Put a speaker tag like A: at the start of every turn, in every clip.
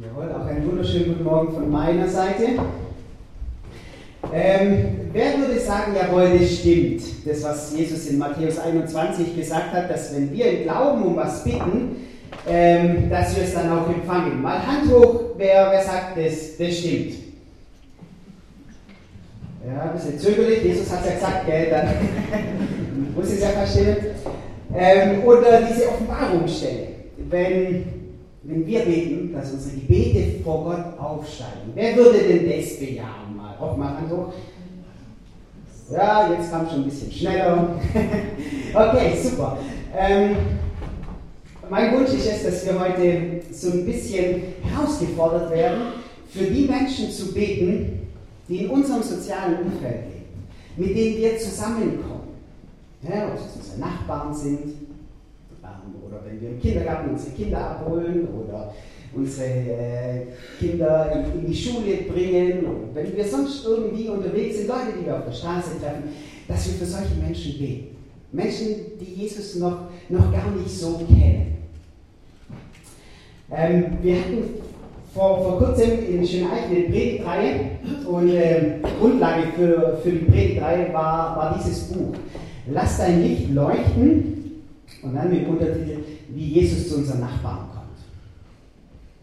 A: Jawohl, auch einen wunderschönen guten Morgen von meiner Seite. Ähm, wer würde sagen, jawohl, das stimmt, das, was Jesus in Matthäus 21 gesagt hat, dass wenn wir im Glauben um was bitten, ähm, dass wir es dann auch empfangen. Mal Hand hoch, wer, wer sagt, das, das stimmt. Ja, ein bisschen zögerlich, Jesus hat es ja gesagt, gell, dann muss ich es ja verstehen. Ähm, oder diese Offenbarungsstelle, wenn, wenn wir beten, dass unsere Gebete vor Gott aufsteigen. Wer würde denn das bejahen? Mal, auch mal Hand. Ja, jetzt kam schon ein bisschen schneller. okay, super. Ähm, mein Wunsch ist es, dass wir heute so ein bisschen herausgefordert werden, für die Menschen zu beten, die in unserem sozialen Umfeld leben, mit denen wir zusammenkommen. Ja, ob es unsere Nachbarn sind, oder wenn wir im Kindergarten unsere Kinder abholen, oder unsere äh, Kinder in, die Schule bringen, oder wenn wir sonst irgendwie unterwegs sind, Leute, die wir auf der Straße treffen, dass wir für solche Menschen beten. Menschen, die Jesus noch, noch gar nicht so kennen. Ähm, wir hatten vor, vor kurzem in Schöneich eine Predigtreihe und äh, Grundlage für, für die Predigtreihe war, war dieses Buch. Lass dein Licht leuchten und dann mit Untertitel, wie Jesus zu unseren Nachbarn kommt.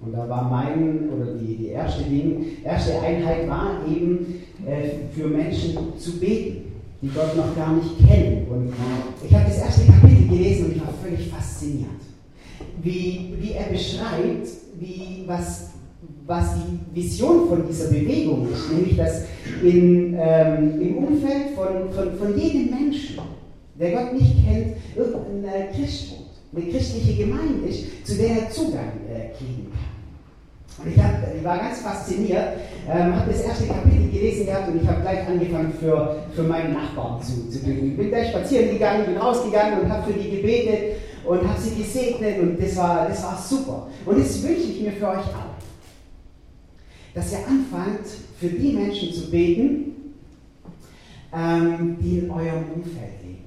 A: Und da war mein, oder die, die erste, Ding, erste Einheit war eben äh, für Menschen zu beten, die Gott noch gar nicht kennen. Und ich habe das erste Kapitel gelesen und ich war völlig fasziniert. Wie, wie er beschreibt, wie, was, was die Vision von dieser Bewegung ist, nämlich dass in, ähm, im Umfeld von, von, von jedem Menschen, der Gott nicht kennt, irgendein Christ wohnt, eine christliche Gemeinde ist, zu der er Zugang äh, kriegen kann. Und ich, hab, ich war ganz fasziniert, ähm, habe das erste Kapitel gelesen gehabt und ich habe gleich angefangen für, für meinen Nachbarn zu, zu beten. Ich bin gleich spazieren gegangen, bin rausgegangen und habe für die gebetet und habe sie gesegnet und das war, das war super. Und das wünsche ich mir für euch auch dass ihr anfangt, für die Menschen zu beten, ähm, die in eurem Umfeld leben.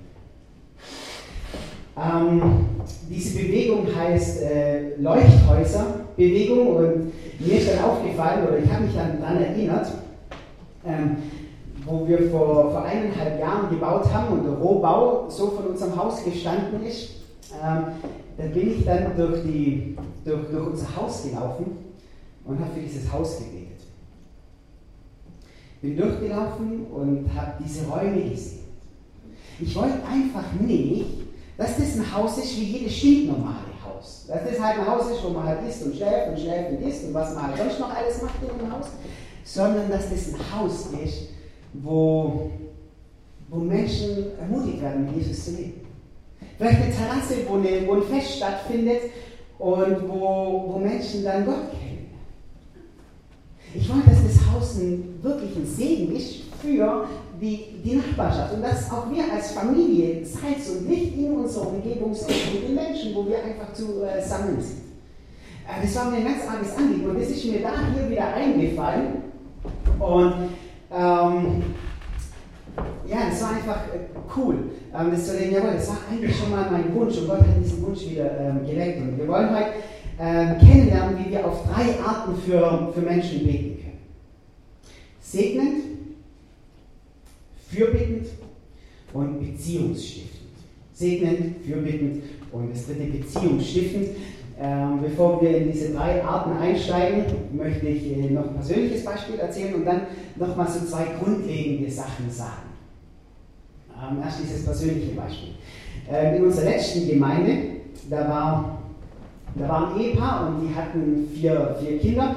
A: Ähm, diese Bewegung heißt äh, Leuchthäuserbewegung und mir ist dann aufgefallen, oder ich habe mich dann daran erinnert, ähm, wo wir vor, vor eineinhalb Jahren gebaut haben und der Rohbau so von unserem Haus gestanden ist, ähm, da bin ich dann durch, die, durch, durch unser Haus gelaufen und habe für dieses Haus gebetet. Bin durchgelaufen und habe diese Räume gesehen. Ich wollte einfach nicht, dass das ein Haus ist wie jedes stinknormale Haus. Dass das halt ein Haus ist, wo man halt isst und schläft und schläft und isst und was man halt sonst noch alles macht in einem Haus. Sondern dass das ein Haus ist, wo, wo Menschen ermutigt werden, Jesus zu leben. Vielleicht eine Terrasse, wo, eine, wo ein Fest stattfindet und wo, wo Menschen dann Gott kennen. Ich wollte, dass das Haus ein, wirklich ein Segen ist für die, die Nachbarschaft und dass auch wir als Familie Salz und Licht in unserer Umgebung sind, mit den Menschen, wo wir einfach zusammen äh, sind. Äh, das war mir ein ganz arges Anliegen und das ist mir da hier wieder eingefallen. Und ähm, ja, das war einfach äh, cool. Ähm, das zu denken, jawohl, das war eigentlich schon mal mein Wunsch und Gott hat diesen Wunsch wieder ähm, geweckt. Und wir wollen heute äh, kennenlernen, wie wir auf drei Arten für, für Menschen beten können. Segnend, fürbittend und beziehungsstiftend. Segnend, fürbittend und das dritte beziehungsstiftend. Ähm, bevor wir in diese drei Arten einsteigen, möchte ich äh, noch ein persönliches Beispiel erzählen und dann nochmal so zwei grundlegende Sachen sagen. Ähm, erst dieses persönliche Beispiel. Ähm, in unserer letzten Gemeinde, da war da war ein Ehepaar und die hatten vier, vier Kinder.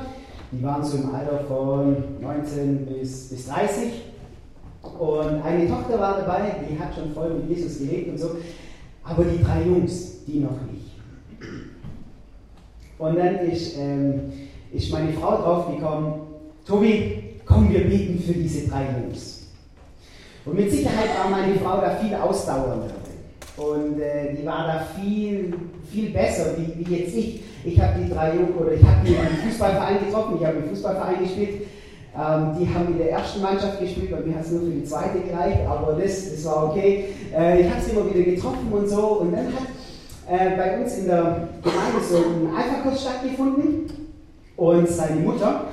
A: Die waren so im Alter von 19 bis, bis 30. Und eine Tochter war dabei, die hat schon voll mit Jesus gelebt und so. Aber die drei Jungs, die noch nicht. Und dann ist, ähm, ist meine Frau draufgekommen, Tobi, komm, wir beten für diese drei Jungs. Und mit Sicherheit war meine Frau da viel ausdauernder. Und äh, die war da viel, viel besser, wie, wie jetzt ich. Ich habe die drei Jungen, oder ich habe die einem Fußballverein getroffen, ich habe im Fußballverein gespielt. Ähm, die haben in der ersten Mannschaft gespielt, bei mir hat es nur für die zweite gereicht, aber das, das war okay. Äh, ich habe sie immer wieder getroffen und so. Und dann hat äh, bei uns in der Gemeinde so ein Alpha-Kurs stattgefunden. Und seine Mutter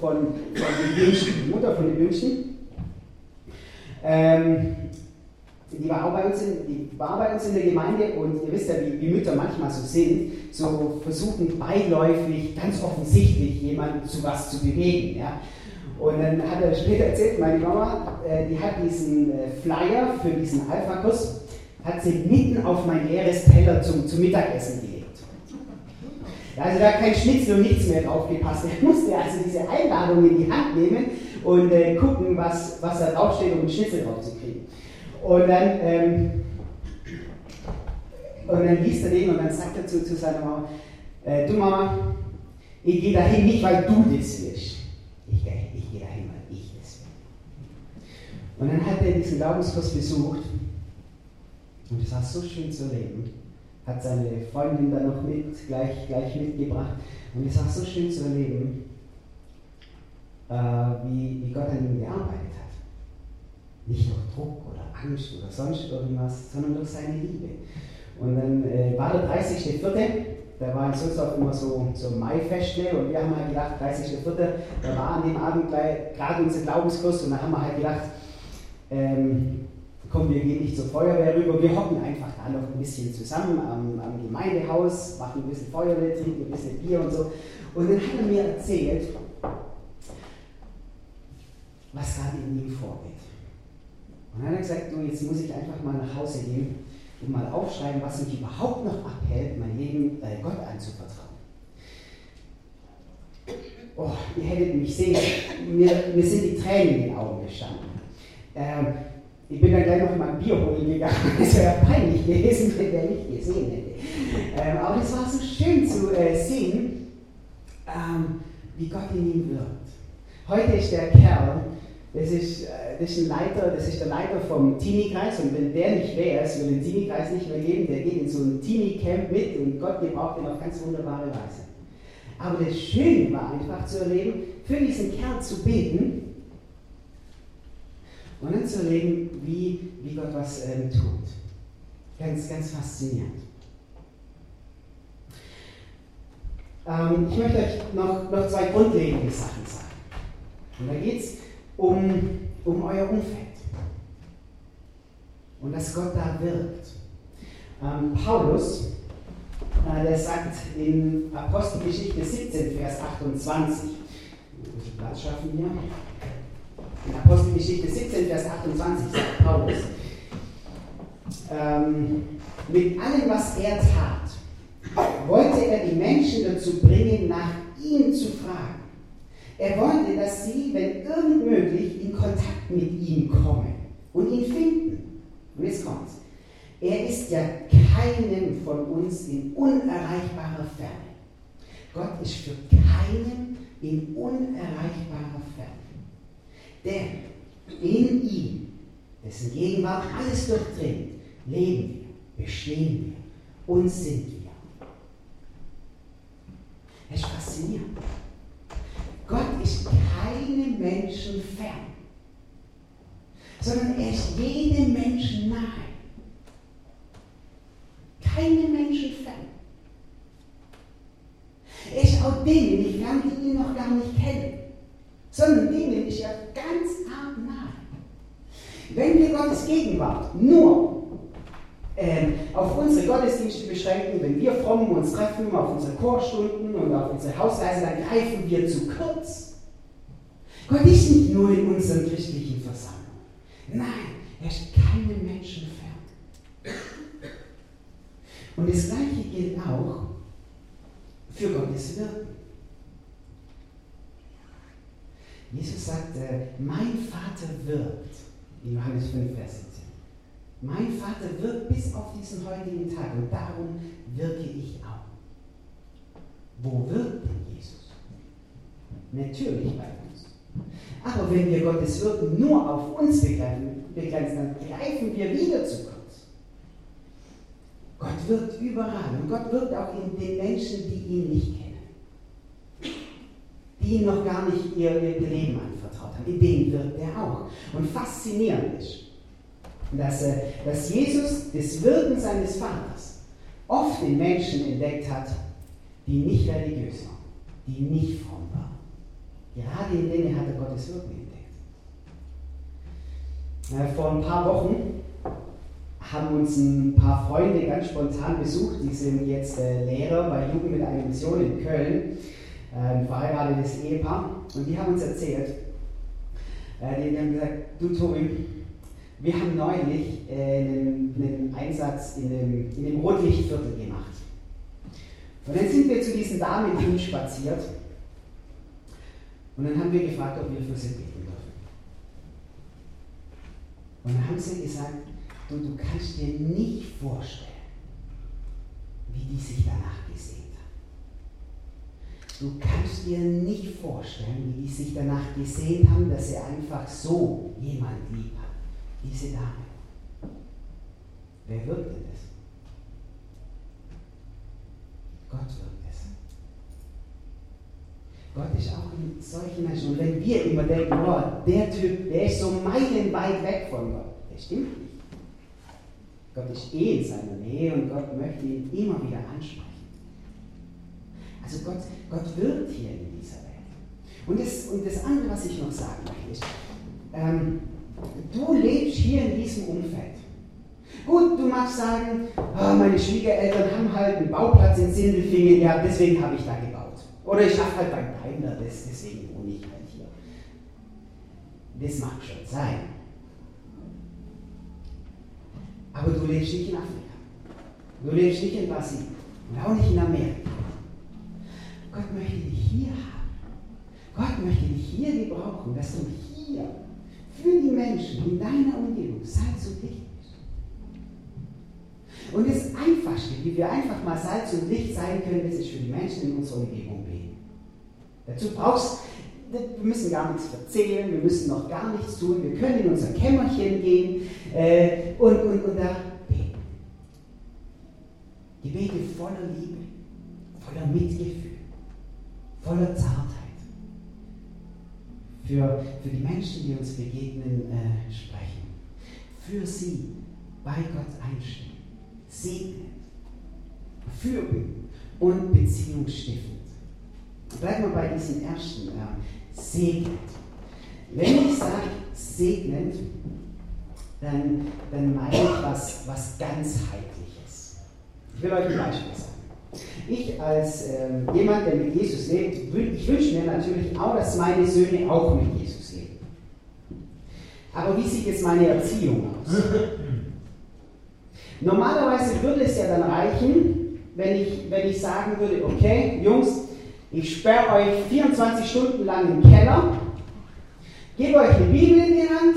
A: von, von den Jüngsten, Mutter von den Jüngsten, ähm, die war, auch bei uns in, die war bei uns in der Gemeinde und ihr wisst ja, wie, wie Mütter manchmal so sind, so versuchen beiläufig, ganz offensichtlich jemanden zu was zu bewegen. Ja? Und dann hat er später erzählt, meine Mama, äh, die hat diesen äh, Flyer für diesen Alpha-Kurs, hat sie mitten auf mein leeres Teller zum, zum Mittagessen gelegt. Also da hat kein Schnitzel und nichts mehr drauf gepasst. Er musste also diese Einladung in die Hand nehmen und äh, gucken, was, was da draufsteht, um einen Schnitzel drauf zu kriegen. Und dann, ähm, und dann liest er den und dann sagt er zu, zu seiner Mama, äh, du Mama, ich gehe dahin nicht, weil du das willst. Ich, ich gehe dahin, weil ich das will. Und dann hat er diesen Glaubenskurs besucht und es war so schön zu erleben. Hat seine Freundin dann noch mit, gleich, gleich mitgebracht. Und es war so schön zu erleben, äh, wie, wie Gott an ihm gearbeitet hat. Nicht durch Druck oder Angst oder sonst irgendwas, sondern durch seine Liebe. Und dann äh, war der 30.04., da war in Sulzdorf immer so, so Maifestle und wir haben halt gedacht, 30.04., da war an dem Abend gerade unser Glaubenskurs und da haben wir halt gedacht, ähm, komm, wir gehen nicht zur Feuerwehr rüber, wir hocken einfach da noch ein bisschen zusammen am, am Gemeindehaus, machen ein bisschen Feuerwehr, trinken ein bisschen Bier und so. Und dann hat er mir erzählt, was gerade in ihm vorgeht. Und dann hat er gesagt, du, jetzt muss ich einfach mal nach Hause gehen und mal aufschreiben, was mich überhaupt noch abhält, mein Leben äh, Gott anzuvertrauen. Oh, ihr hättet mich sehen, mir, mir sind die Tränen in den Augen gestanden. Ähm, ich bin dann gleich noch mal ein Bier holen gegangen. Es wäre peinlich gewesen, wenn der nicht gesehen hätte. Ähm, aber es war so schön zu äh, sehen, ähm, wie Gott in ihm wirkt. Heute ist der Kerl das ist, äh, das ist ein Leiter, das ist der Leiter vom Teenie-Kreis und wenn der nicht wäre, es würde den Teenie-Kreis nicht mehr geben, der geht in so ein Teenie-Camp mit und Gott gebraucht ihn auf ganz wunderbare Weise. Aber das Schöne war einfach zu erleben, für diesen Kerl zu beten und dann zu erleben, wie, wie Gott was ähm, tut. Ganz, ganz faszinierend. Ähm, ich möchte euch noch, noch zwei grundlegende Sachen sagen. Und da geht es um, um euer Umfeld. Und dass Gott da wirkt. Ähm, Paulus, äh, der sagt in Apostelgeschichte 17, Vers 28, ich Platz schaffen hier. In Apostelgeschichte 17, Vers 28 sagt Paulus, ähm, mit allem, was er tat, wollte er die Menschen dazu bringen, nach ihm zu fragen. Er wollte, dass sie, wenn irgend möglich, in Kontakt mit ihm kommen und ihn finden. Und jetzt kommt's. Er ist ja keinem von uns in unerreichbarer Ferne. Gott ist für keinen in unerreichbarer Ferne. Denn in ihm, dessen Gegenwart alles durchdringt, leben wir, bestehen wir und sind wir. Es ist faszinierend. Gott ist Menschen fern, sondern er ist jedem Menschen nahe. Keinem Menschen fern. Er ist auch denen nicht fern, die ihn noch gar nicht kennen, sondern denen ist er ganz arg nahe. Wenn wir Gottes Gegenwart nur ähm, auf unsere Gottesdienste beschränken, wenn wir fromm uns treffen, auf unsere Chorstunden und auf unsere Hausreise, dann greifen wir zu kurz. Gott ist nicht nur in unseren christlichen Versammlungen. Nein, er ist keinem Menschen fern. Und das Gleiche gilt auch für Gottes Wirken. Jesus sagt, mein Vater wirkt, in Johannes 5, Vers 17. Mein Vater wirkt bis auf diesen heutigen Tag und darum wirke ich auch. Wo wirkt denn Jesus? Natürlich bei uns. Aber wenn wir Gottes Wirken nur auf uns begrenzen, dann greifen wir wieder zu kurz. Gott wirkt überall und Gott wirkt auch in den Menschen, die ihn nicht kennen. Die ihm noch gar nicht ihr, ihr Leben anvertraut haben. In denen wirkt er auch. Und faszinierend ist, dass, äh, dass Jesus das Wirken seines Vaters oft in Menschen entdeckt hat, die nicht religiös waren. die nicht fromm waren. Gerade in denen hat er Gottes Wirken entdeckt. Vor ein paar Wochen haben uns ein paar Freunde ganz spontan besucht. Die sind jetzt äh, Lehrer bei Jugend mit einer Mission in Köln, ein verheiratetes Ehepaar. Und die haben uns erzählt, äh, die, haben gesagt, du Tobi, wir haben neulich äh, einen, einen, Einsatz in dem, in dem Rotlichtviertel gemacht. Und dann sind wir zu diesen Damen hin spaziert und dann haben wir gefragt, ob wir für sie beten dürfen. Und dann haben sie gesagt, du, du kannst dir nicht vorstellen, wie die sich danach gesehen haben. Du kannst dir nicht vorstellen, wie die sich danach gesehen haben, dass sie einfach so jemand lieb hat. Diese Dame. Wer wirkt denn das? Gott wirkt es. Gott ist auch in solchen Menschen. Und wenn wir immer denken, oh, der Typ, der ist so meilenweit weg von Gott, das stimmt nicht. Gott ist eh in seiner Nähe und Gott möchte ihn immer wieder ansprechen. Also Gott, Gott wirkt hier in dieser Welt. Und das, und das andere, was ich noch sagen möchte, ist, ähm, du lebst hier in diesem Umfeld. Gut, du magst sagen, oh, meine Schwiegereltern haben halt einen Bauplatz in Sindelfingen, ja, deswegen habe ich da gebaut. Oder ich habe halt beim Daimler, deswegen wohne ich halt hier. Das mag schon sein. Aber du lebst nicht in Afrika. Du lebst nicht in Brasilien und auch nicht in Amerika. Gott möchte dich hier haben. Gott möchte dich hier gebrauchen, dass du hier für die Menschen in deiner Umgebung Salz und Licht bist. Und das Einfachste, wie wir einfach mal Salz und Licht sein können, das ist für die Menschen in unserer Umgebung. Dazu brauchst wir müssen gar nichts erzählen, wir müssen noch gar nichts tun, wir können in unser Kämmerchen gehen äh, und, und, und da beten. Gebete voller Liebe, voller Mitgefühl, voller Zartheit. Für, für die Menschen, die uns begegnen, äh, sprechen. Für sie bei Gott einstehen, segnen, fürbitten und Beziehung stiften. Bleiben wir bei diesem ersten. Ja segnet. Wenn ich sage segnet, dann, dann meine ich was, was ganzheitliches. Ich will euch ein Beispiel sagen. Ich als äh, jemand, der mit Jesus lebt, ich wünsche mir natürlich auch, dass meine Söhne auch mit Jesus leben. Aber wie sieht jetzt meine Erziehung aus? Normalerweise würde es ja dann reichen, wenn ich, wenn ich sagen würde, okay, Jungs, ich sperre euch 24 Stunden lang im Keller, gebe euch eine Bibel in die Hand,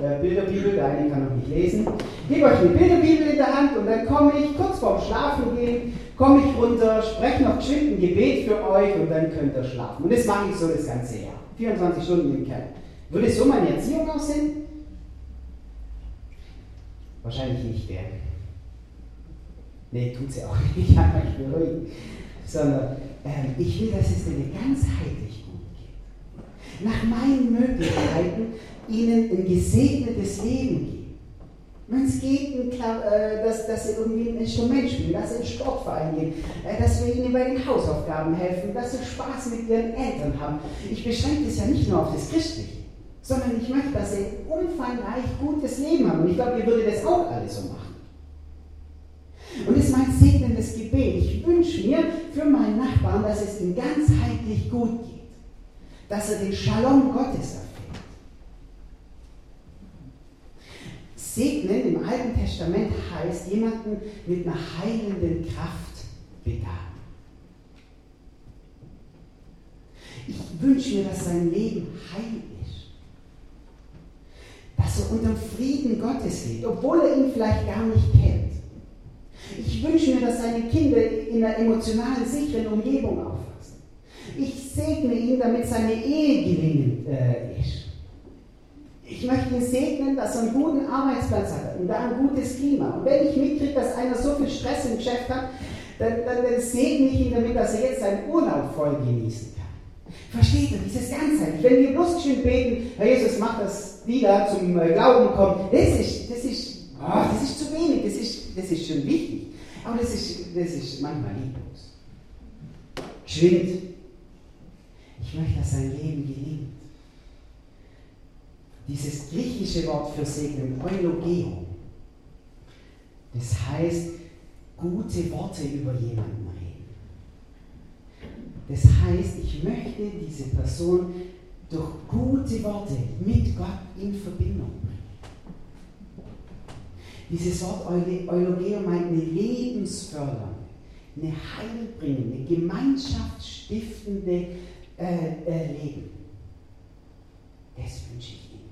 A: äh, Bilderbibel, der eine kann noch nicht lesen, gebe euch eine Bilderbibel in der Hand und dann komme ich kurz vorm Schlafen gehen, komme ich runter, spreche noch geschwind ein Gebet für euch und dann könnt ihr schlafen. Und das mache ich so das ganze Jahr. 24 Stunden im Keller. Würde so meine Erziehung aussehen? Wahrscheinlich nicht, gell? Nee, tut sie auch nicht. Ich kann euch beruhigen. Sondern ähm, ich will, dass es ihnen ganzheitlich gut geht. Nach meinen Möglichkeiten ihnen ein gesegnetes Leben geben. Wenn es geht, äh, dass, dass sie irgendwie ein Instrument spielen, dass sie in Sportverein gehen, äh, dass wir ihnen bei den Hausaufgaben helfen, dass sie Spaß mit ihren Eltern haben. Ich beschränke das ja nicht nur auf das Christliche, sondern ich möchte, dass sie ein umfangreich gutes Leben haben. Und ich glaube, ihr würdet das auch alle so machen. Das Gebet. Ich wünsche mir für meinen Nachbarn, dass es ihm ganzheitlich gut geht. Dass er den Shalom Gottes erfährt. Segnen im Alten Testament heißt, jemanden mit einer heilenden Kraft begaben. Ich wünsche mir, dass sein Leben heil ist. Dass er unter dem Frieden Gottes lebt, obwohl er ihn vielleicht gar nicht kennt. Ich wünsche mir, dass seine Kinder in einer emotional sicheren Umgebung aufwachsen. Ich segne ihn, damit seine Ehe gelingen äh, ist. Ich möchte ihn segnen, dass er einen guten Arbeitsplatz hat und da ein gutes Klima. Und wenn ich mitkriege, dass einer so viel Stress im Geschäft hat, dann, dann, dann segne ich ihn damit, dass er jetzt seinen Urlaub voll genießen kann. Versteht ihr, dieses Ganzheit? Wenn wir bloß schön beten, Herr Jesus, mach, dass die da zum äh, Glauben kommen, das ist, das ist, oh, das ist zu wenig, das ist das ist schon wichtig. Aber das ist, das ist manchmal lieblos. Geschwind Ich möchte, dass sein Leben gelingt. Dieses griechische Wort für segnen, Eulogeo, das heißt, gute Worte über jemanden reden. Das heißt, ich möchte diese Person durch gute Worte mit Gott in Verbindung bringen. Dieses Wort Eulogeo meint eine lebensfördernde, eine heilbringende, gemeinschaftsstiftende äh, äh, Leben. Das wünsche ich Ihnen.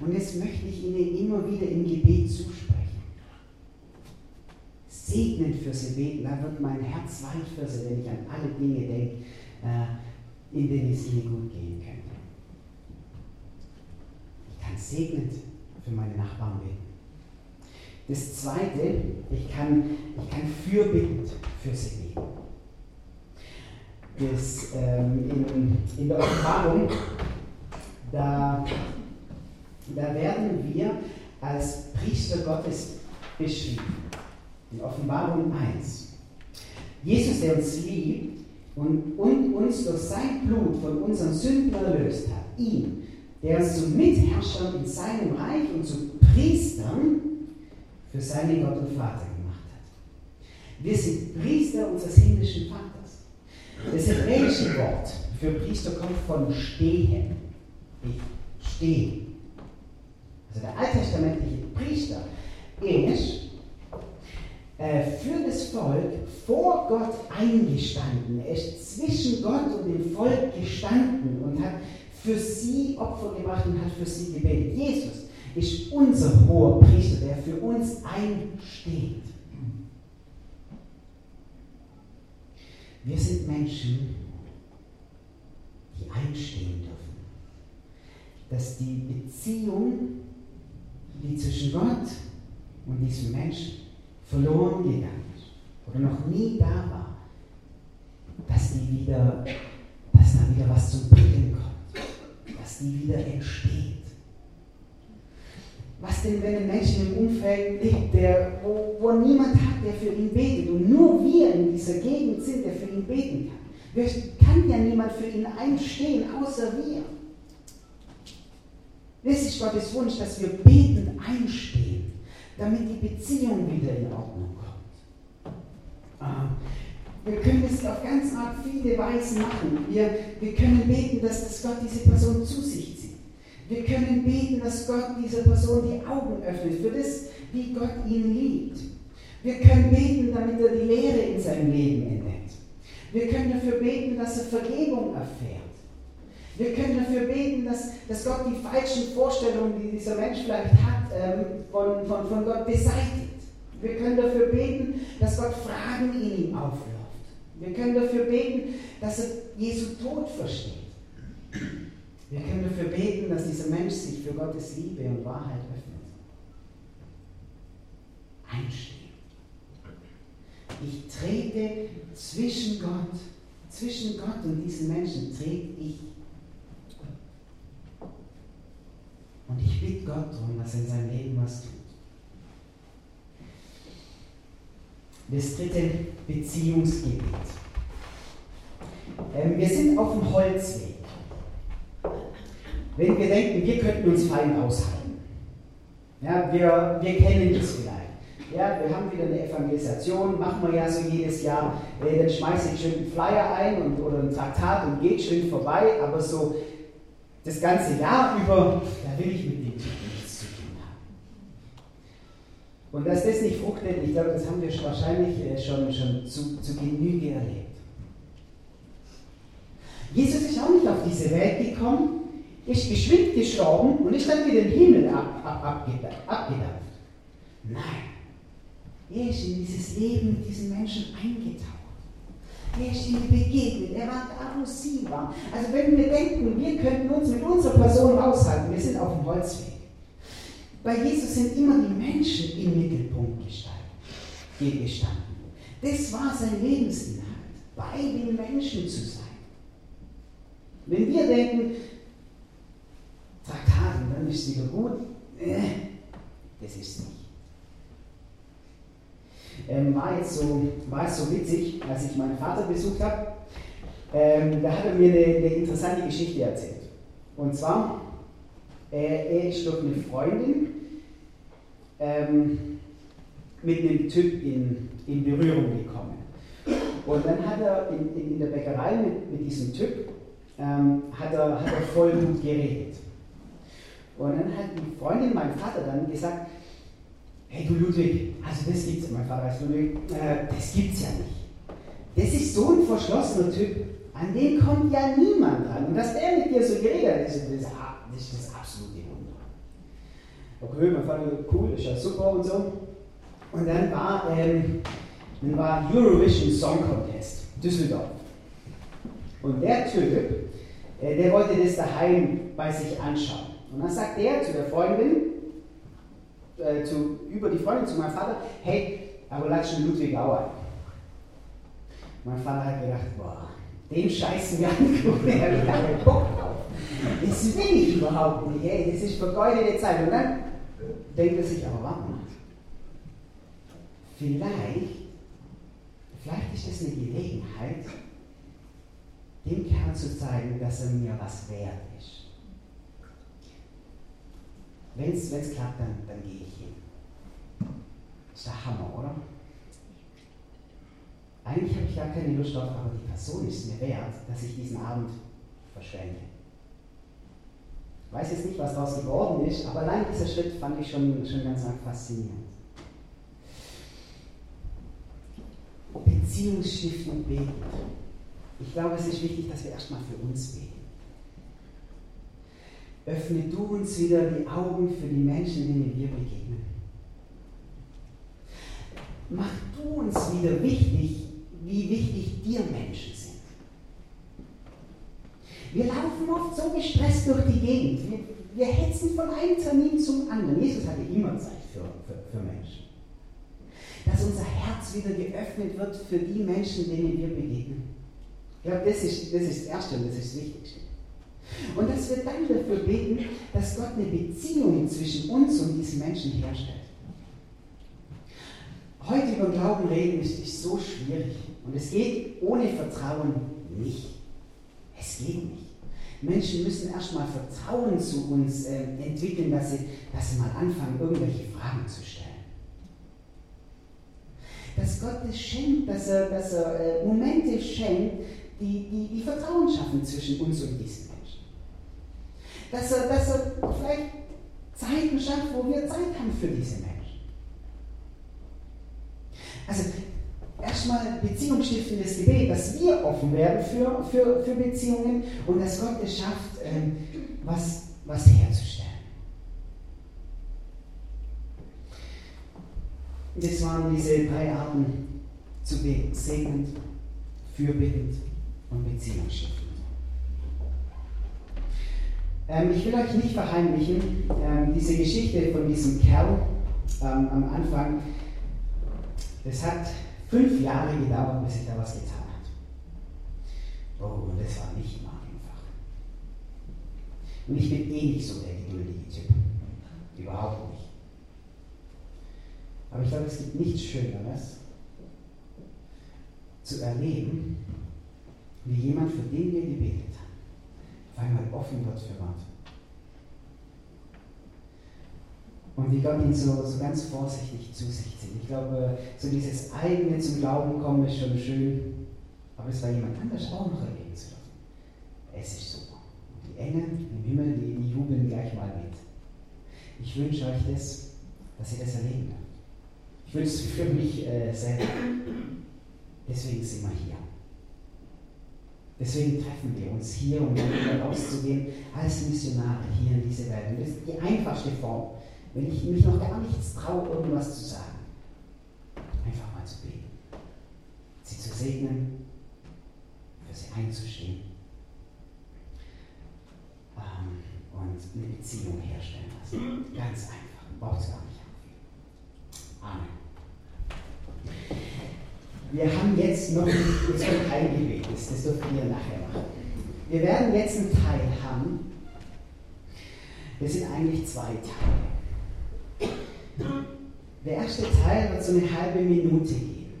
A: Und das möchte ich Ihnen immer wieder im Gebet zusprechen. Segnen für Sie beten, da wird mein Herz weich für Sie, wenn ich an alle Dinge denke, äh, in denen es Ihnen gut gehen könnte. Ich kann segnend für meine Nachbarn beten. Das Zweite, ich kann, ich kann fürbittend für sie beten. Das, ähm, in, in der Offenbarung, da, da werden wir als Priester Gottes beschrieben. In Offenbarung 1. Jesus, der uns liebt und, und uns durch sein Blut von unseren Sünden erlöst hat, ihn, der uns zu Mitherrschern in seinem Reich und zu Priestern für seinen Gott und Vater gemacht hat. Wir sind Priester unseres himmlischen Vaters. Das hebräische Wort für Priester kommt von stehen. Ich stehe. Also der alttestamentliche Priester ist äh, für das Volk vor Gott eingestanden. Er ist zwischen Gott und dem Volk gestanden und hat für sie Opfer gemacht und hat für sie gebetet. Jesus ist unser hoher Priester, der für uns einsteht. Wir sind Menschen, die einstehen dürfen. Dass die Beziehung, die zwischen Gott und diesem Menschen verloren gegangen ist oder noch nie da war, dass die wieder, dass da wieder was zum Bringen kommt, dass die wieder entsteht. Was denn, wenn ein Mensch im Umfeld lebt, der, wo, wo niemand hat, der für ihn betet und nur wir in dieser Gegend sind, der für ihn beten kann? Kann ja niemand für ihn einstehen, außer wir. Das ist Gottes Wunsch, dass wir betend einstehen damit die Beziehung wieder in Ordnung kommt. Wir können es auf ganz Art viele Weisen machen. Wir, wir können beten, dass das Gott diese Person zu sich zieht. Wir können beten, dass Gott dieser Person die Augen öffnet für das, wie Gott ihn liebt. Wir können beten, damit er die Lehre in seinem Leben entdeckt. Wir können dafür beten, dass er Vergebung erfährt. Wir können dafür beten, dass, dass Gott die falschen Vorstellungen, die dieser Mensch vielleicht hat, ähm, von, von, von Gott beseitigt. Wir können dafür beten, dass Gott Fragen in ihm aufwirft. Wir können dafür beten, dass er Jesu Tod versteht. Wir können dafür beten, dass dieser Mensch sich für Gottes Liebe und Wahrheit öffnet. Einstehen. Ich trete zwischen Gott, zwischen Gott und diesen Menschen trete ich Und ich bitte Gott darum, dass er in seinem Leben was tut. Das dritte Beziehungsgebet. Ähm, wir sind auf dem Holzweg. Wenn wir denken, wir könnten uns fein aushalten. Ja, wir, wir kennen das vielleicht. Ja, wir haben wieder eine Evangelisation, machen wir ja so jedes Jahr. Äh, dann schmeiße ich schön einen Flyer ein und, oder ein Traktat und geht schön vorbei, aber so das ganze Jahr über, da will ich mit dem Typ nichts zu tun haben. Und dass das nicht fruchtet, ich glaube, das haben wir wahrscheinlich äh, schon, schon zu, zu Genüge erlebt. Jesus ist auch nicht auf diese Welt gekommen, ist geschwind gestorben und ist dann wieder den Himmel ab, ab, abgedampft. Nein, er ist in dieses Leben mit diesen Menschen eingetaucht. Er ist ihnen begegnet. Er war da, wo sie waren. Also wenn wir denken, wir könnten uns mit unserer Person aushalten, wir sind auf dem Holzweg. Bei Jesus sind immer die Menschen im Mittelpunkt gestanden. Das war sein Lebensinhalt, bei den Menschen zu sein. Wenn wir denken, dann ist es wieder gut, äh, das ist nicht ähm, war, jetzt so, war es so witzig, als ich meinen Vater besucht habe. ähm, da hat er mir eine, eine, interessante Geschichte erzählt. Und zwar, äh, er ist durch eine Freundin ähm, mit einem Typ in, in Berührung gekommen. Und dann hat er in, in, in der Bäckerei mit, mit diesem Typ, ähm, hat, er, hat er voll gut geredet. Und dann hat die Freundin, mein Vater, dann gesagt, hey du Ludwig, also das gibt's, mein Vater heißt Ludwig, äh, das gibt's ja nicht. Das ist so ein verschlossener Typ, an den kommt ja niemand dran. Und dass der mit dir so geredet hat, ist das, das, ist das absolute Wunder. Okay, mein Vater, cool, ist ja super und so. Und dann war, ähm, dann war Eurovision Song Contest, Düsseldorf. Und der Typ, äh, der wollte das daheim bei sich anschauen. Und dann sagt er zu der Freundin, äh, zu, über die Freundin zu meinem Vater, hey, aber lass schon Ludwig Auer. Mein Vater hat gedacht, boah, dem scheißen wir angucken, der hat gar keinen Bock drauf. Das will ich überhaupt nicht, ey, das ist vergeudete Zeit. Und dann denkt er sich, aber warte mal, vielleicht, vielleicht ist das eine Gelegenheit, dem Kerl zu zeigen, dass er mir was wert ist. Wenn es klappt, dann, dann gehe ich hin. Ist der Hammer, oder? Eigentlich habe ich gar keine Lust drauf, aber die Person ist mir wert, dass ich diesen Abend verschwende. Ich weiß jetzt nicht, was daraus geworden ist, aber allein dieser Schritt fand ich schon, schon ganz faszinierend. Beziehungsstiftung beten. Ich glaube, es ist wichtig, dass wir erstmal für uns beten. Öffne du uns wieder die Augen für die Menschen, denen wir begegnen. Mach du uns wieder wichtig, wie wichtig dir Menschen sind. Wir laufen oft so gestresst durch die Gegend. Wir, wir hetzen von einem Termin zum anderen. Jesus hatte immer Zeit für, für, für Menschen. Dass unser Herz wieder geöffnet wird für die Menschen, denen wir begegnen. Ich glaube, das ist, das ist das Erste und das ist das Wichtigste. Und dass wir dann dafür beten, dass Gott eine Beziehung zwischen uns und diesen Menschen herstellt. Heute über Glauben reden ist, so schwierig. Und es geht ohne Vertrauen nicht. Es geht nicht. Menschen müssen erstmal Vertrauen zu uns äh, entwickeln, dass sie, dass sie mal anfangen, irgendwelche Fragen zu stellen. Dass Gott es schenkt, dass er, dass er äh, Momente schenkt, die, die, die Vertrauen schaffen zwischen uns und diesen Menschen. Dass er, dass er vielleicht Zeiten schafft, wo wir Zeit haben für diese Menschen. Also erstmal beziehungsstiftendes Gebet, dass wir offen werden für, für, für Beziehungen und dass Gott es schafft, ähm, was, was herzustellen. Das waren diese drei Arten zu beten: segnend, fürbittend und beziehungsstiftend. Ähm, ich will euch nicht verheimlichen, ähm, diese Geschichte von diesem Kerl ähm, am Anfang, das hat fünf Jahre gedauert, bis sich da was getan hat. Oh, und das war nicht immer einfach. Und ich bin eh nicht so der geduldige Typ. Überhaupt nicht. Aber ich glaube, es gibt nichts Schöneres, zu erleben, wie jemand, für den wir gebetet auf einmal offen wird für Gott. Und wie Gott ihn so, so ganz vorsichtig zu sich zieht. Ich glaube, so dieses eigene zum Glauben kommen ist schon schön, aber es war jemand anders auch noch erleben zu dürfen. Es ist super. Und die Engel im Himmel, die, die jubeln gleich mal mit. Ich wünsche euch das, dass ihr das erleben dürft. Ich wünsche es für mich äh, selber. Deswegen sind wir hier. Deswegen treffen wir uns hier, um wieder rauszugehen als Missionare hier in diese Welt. Und das ist die einfachste Form, wenn ich mich noch gar nichts traue, irgendwas zu sagen. Einfach mal zu beten. Sie zu segnen, für sie einzustehen ähm, und eine Beziehung herstellen lassen. Ganz einfach. Braucht es gar nicht Amen. Wir haben jetzt noch, jetzt kommt kein Gebet, das, dürft ihr nachher machen. Wir werden jetzt einen Teil haben, das sind eigentlich zwei Teile. Der erste Teil wird so eine halbe Minute gehen.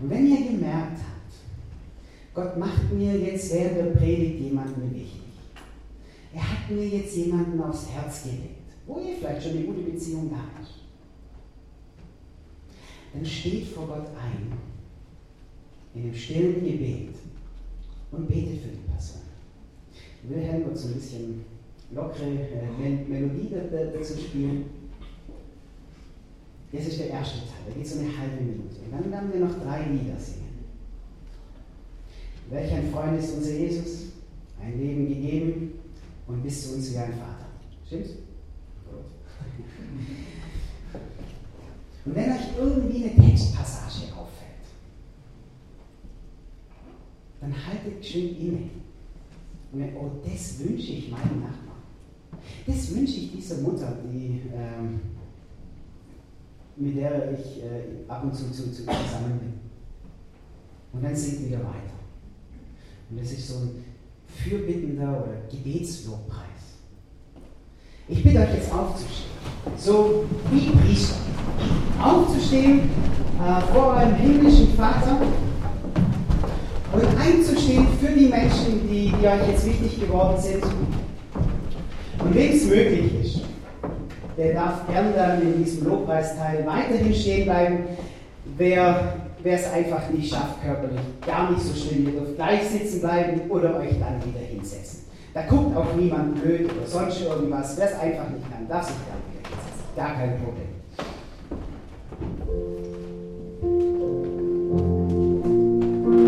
A: Und wenn ihr gemerkt habt, Gott macht mir jetzt während der Predigt jemanden wichtig. Er hat mir jetzt jemanden aufs Herz gelegt, wo ihr vielleicht schon eine gute Beziehung ist. Dann steht vor Gott ein, in dem stillen Gebet und betet für die Person. Wilhelm wird so ein bisschen lockere äh, Melodie dazu spielen. Das ist der erste Teil, da geht es um eine halbe Minute. Und dann werden wir noch drei Lieder singen. Welch ein Freund ist unser Jesus, ein Leben gegeben und bist du uns wie ein Vater. Stimmt's? Gut. Und wenn euch irgendwie eine Textpassage dann haltet schön inne. Und oh, das wünsche ich meinem Nachbarn. Das wünsche ich dieser Mutter, die, ähm, mit der ich äh, ab und zu, zu, zu zusammen bin. Und dann singt wieder weiter. Und das ist so ein fürbittender oder Gebetslobpreis. Ich bitte euch jetzt aufzustehen, so wie Priester. Aufzustehen äh, vor eurem himmlischen Vater und einzustehen für die Menschen, die, die euch jetzt wichtig geworden sind. Und wem es möglich ist, der darf gern dann in diesem Lobpreisteil weiterhin stehen bleiben. Wer es einfach nicht schafft, körperlich, gar nicht so schlimm. Ihr dürft gleich sitzen bleiben oder euch dann wieder hinsetzen. Da guckt auch niemand blöd oder sonst irgendwas. Wer es einfach nicht kann, darf sich dann wieder hinsetzen. Gar kein Problem.